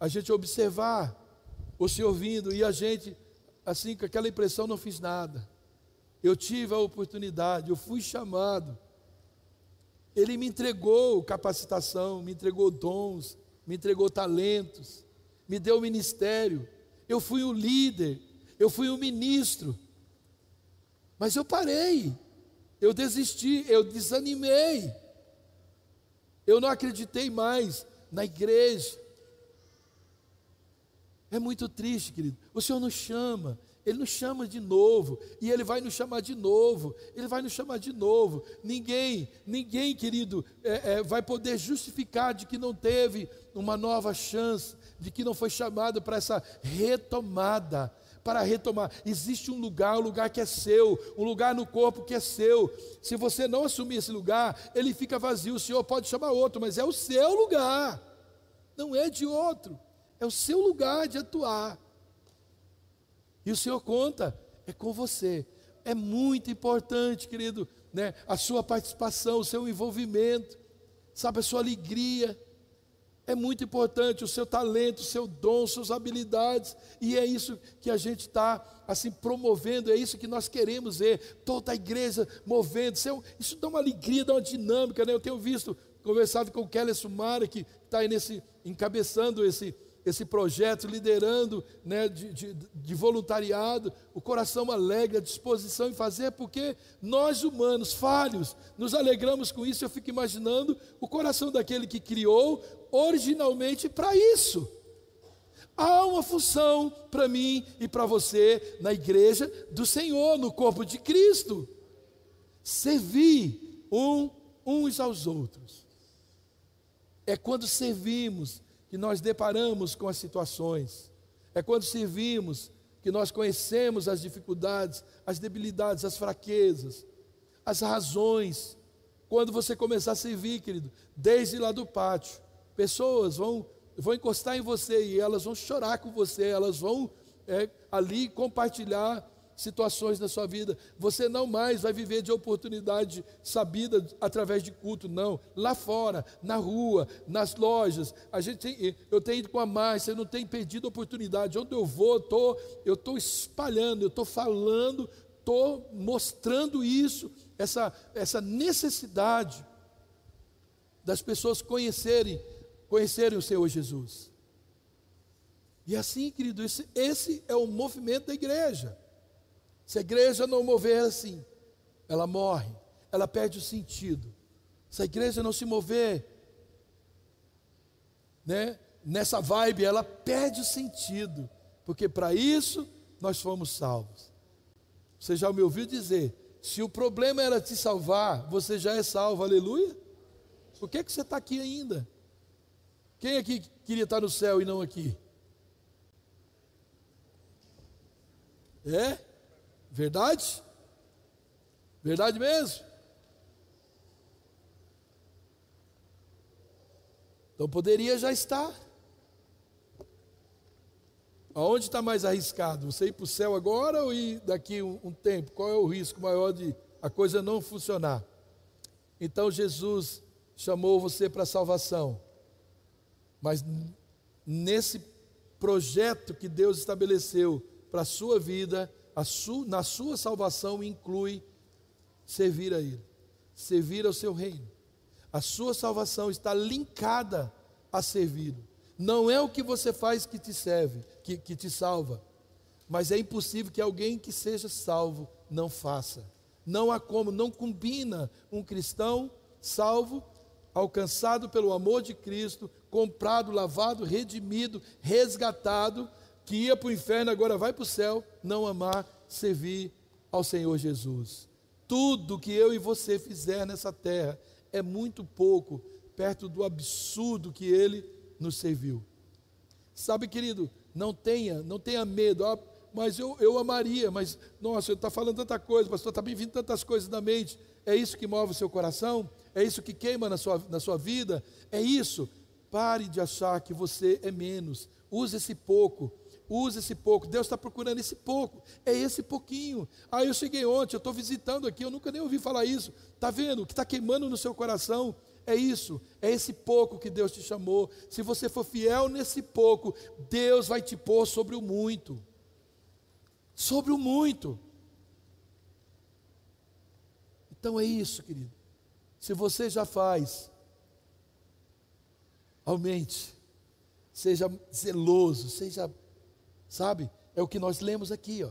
a gente observar o Senhor vindo e a gente, assim, com aquela impressão, não fiz nada. Eu tive a oportunidade, eu fui chamado. Ele me entregou capacitação, me entregou dons, me entregou talentos, me deu ministério. Eu fui o líder, eu fui o ministro. Mas eu parei, eu desisti, eu desanimei. Eu não acreditei mais na igreja. É muito triste, querido. O Senhor nos chama, Ele nos chama de novo, e Ele vai nos chamar de novo, Ele vai nos chamar de novo. Ninguém, ninguém, querido, é, é, vai poder justificar de que não teve uma nova chance, de que não foi chamado para essa retomada. Para retomar, existe um lugar, um lugar que é seu, um lugar no corpo que é seu. Se você não assumir esse lugar, ele fica vazio. O Senhor pode chamar outro, mas é o seu lugar, não é de outro. É o seu lugar de atuar. E o Senhor conta, é com você. É muito importante, querido, né, a sua participação, o seu envolvimento, sabe, a sua alegria. É muito importante o seu talento, o seu dom, suas habilidades, e é isso que a gente está assim promovendo, é isso que nós queremos ver, toda a igreja movendo. Isso, é, isso dá uma alegria, dá uma dinâmica, né? Eu tenho visto, conversado com o Kelly Sumara, que está aí nesse, encabeçando esse, esse projeto, liderando né, de, de, de, voluntariado, o coração alegre, a disposição em fazer, porque nós humanos, falhos, nos alegramos com isso. Eu fico imaginando o coração daquele que criou originalmente para isso. Há uma função para mim e para você na igreja do Senhor, no corpo de Cristo. Servir um, uns aos outros. É quando servimos que nós deparamos com as situações. É quando servimos que nós conhecemos as dificuldades, as debilidades, as fraquezas, as razões. Quando você começar a servir, querido, desde lá do pátio, pessoas vão, vão encostar em você e elas vão chorar com você, elas vão é, ali compartilhar situações da sua vida. Você não mais vai viver de oportunidade sabida através de culto, não. Lá fora, na rua, nas lojas, a gente tem, eu tenho ido com a Márcia, eu não tenho perdido oportunidade. Onde eu vou, eu tô, eu estou espalhando, eu estou falando, estou mostrando isso, essa, essa necessidade das pessoas conhecerem, conhecerem o Senhor Jesus. E assim, querido, esse, esse é o movimento da igreja. Se a igreja não mover assim, ela morre, ela perde o sentido. Se a igreja não se mover, né, nessa vibe, ela perde o sentido, porque para isso nós fomos salvos. Você já me ouviu dizer: se o problema era te salvar, você já é salvo, aleluia? Por que, que você está aqui ainda? Quem aqui queria estar no céu e não aqui? É? Verdade? Verdade mesmo? Então poderia já estar. Aonde está mais arriscado? Você ir para o céu agora ou ir daqui um, um tempo? Qual é o risco maior de a coisa não funcionar? Então Jesus chamou você para a salvação. Mas nesse projeto que Deus estabeleceu para a sua vida, su, na sua salvação inclui servir a Ele, servir ao seu reino. A sua salvação está linkada a servir. Não é o que você faz que te serve, que, que te salva, mas é impossível que alguém que seja salvo não faça. Não há como, não combina um cristão salvo, alcançado pelo amor de Cristo, comprado, lavado, redimido, resgatado, que ia para o inferno, agora vai para o céu, não amar, servir ao Senhor Jesus. Tudo que eu e você fizer nessa terra é muito pouco perto do absurdo que ele nos serviu. Sabe, querido, não tenha, não tenha medo. Ah, mas eu, eu amaria, mas nossa, eu está falando tanta coisa, pastor, está me vindo tantas coisas na mente. É isso que move o seu coração? É isso que queima na sua, na sua vida? É isso? Pare de achar que você é menos. Use esse pouco Use esse pouco. Deus está procurando esse pouco. É esse pouquinho. Aí eu cheguei ontem, eu estou visitando aqui, eu nunca nem ouvi falar isso. Está vendo? O que está queimando no seu coração é isso. É esse pouco que Deus te chamou. Se você for fiel nesse pouco, Deus vai te pôr sobre o muito. Sobre o muito. Então é isso, querido. Se você já faz, aumente, seja zeloso, seja, sabe? É o que nós lemos aqui, ó.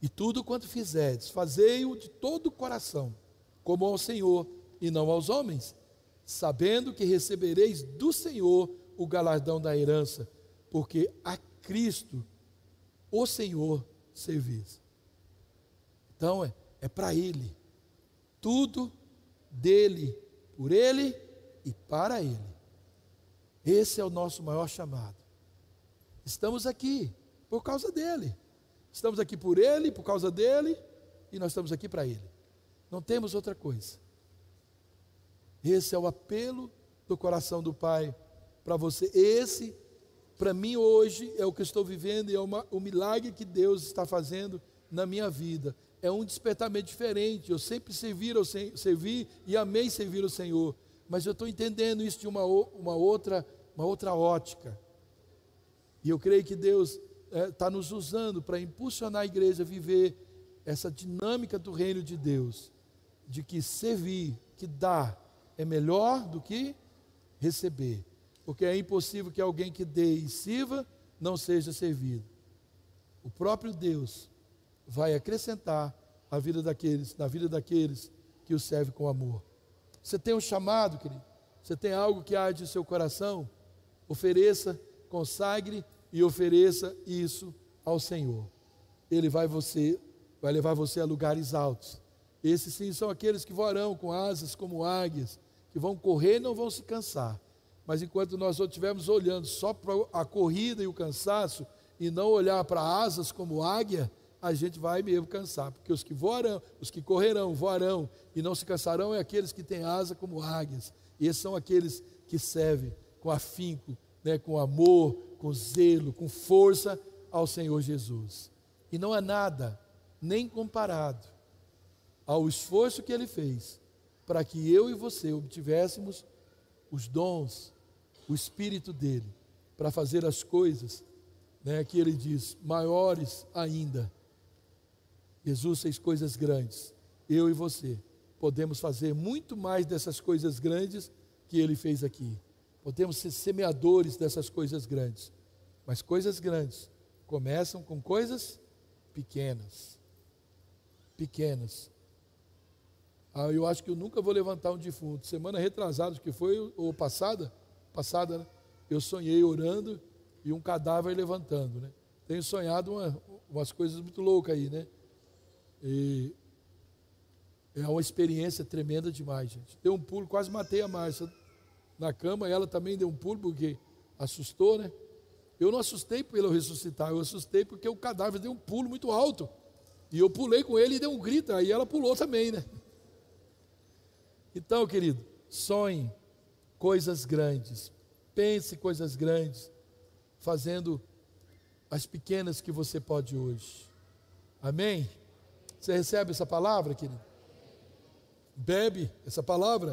E tudo quanto fizerdes, fazei-o de todo o coração, como ao Senhor e não aos homens, sabendo que recebereis do Senhor o galardão da herança, porque a Cristo, o Senhor, servis. Então é, é para Ele, tudo dele, por Ele e para Ele. Esse é o nosso maior chamado. Estamos aqui por causa dele. Estamos aqui por Ele, por causa dele, e nós estamos aqui para Ele. Não temos outra coisa. Esse é o apelo do coração do Pai para você. Esse, para mim, hoje, é o que estou vivendo e é uma, o milagre que Deus está fazendo na minha vida. É um despertamento diferente. Eu sempre servi, eu servi e amei servir o Senhor. Mas eu estou entendendo isso de uma, uma, outra, uma outra ótica. E eu creio que Deus está é, tá nos usando para impulsionar a igreja a viver essa dinâmica do reino de Deus, de que servir, que dar, é melhor do que receber, porque é impossível que alguém que dê e sirva não seja servido. O próprio Deus vai acrescentar a vida daqueles, na vida daqueles que o serve com amor. Você tem um chamado, querido? Você tem algo que arde em seu coração? Ofereça, consagre e ofereça isso ao Senhor. Ele vai você vai levar você a lugares altos. Esses sim são aqueles que voarão com asas como águias, que vão correr e não vão se cansar. Mas enquanto nós estivermos olhando só para a corrida e o cansaço e não olhar para asas como águia, a gente vai mesmo cansar, porque os que voarão, os que correrão, voarão e não se cansarão é aqueles que têm asa como águias. E esses são aqueles que servem com afinco, né, com amor, com zelo, com força ao Senhor Jesus. E não é nada nem comparado ao esforço que ele fez para que eu e você obtivéssemos os dons, o espírito dele, para fazer as coisas, né, que ele diz, maiores ainda. Jesus fez coisas grandes. Eu e você podemos fazer muito mais dessas coisas grandes que ele fez aqui. Podemos ser semeadores dessas coisas grandes. Mas coisas grandes começam com coisas pequenas. Pequenas. Ah, eu acho que eu nunca vou levantar um defunto. Semana retrasada, que foi, ou passada, passada, né? eu sonhei orando e um cadáver levantando, né? Tenho sonhado uma, umas coisas muito loucas aí, né? E é uma experiência tremenda demais, gente. Deu um pulo, quase matei a Márcia na cama, ela também deu um pulo porque assustou, né? Eu não assustei pelo ressuscitar, eu assustei porque o cadáver deu um pulo muito alto. E eu pulei com ele e deu um grito, aí ela pulou também, né? Então, querido, sonhe coisas grandes, pense coisas grandes, fazendo as pequenas que você pode hoje. Amém? Você recebe essa palavra, querido? Bebe essa palavra?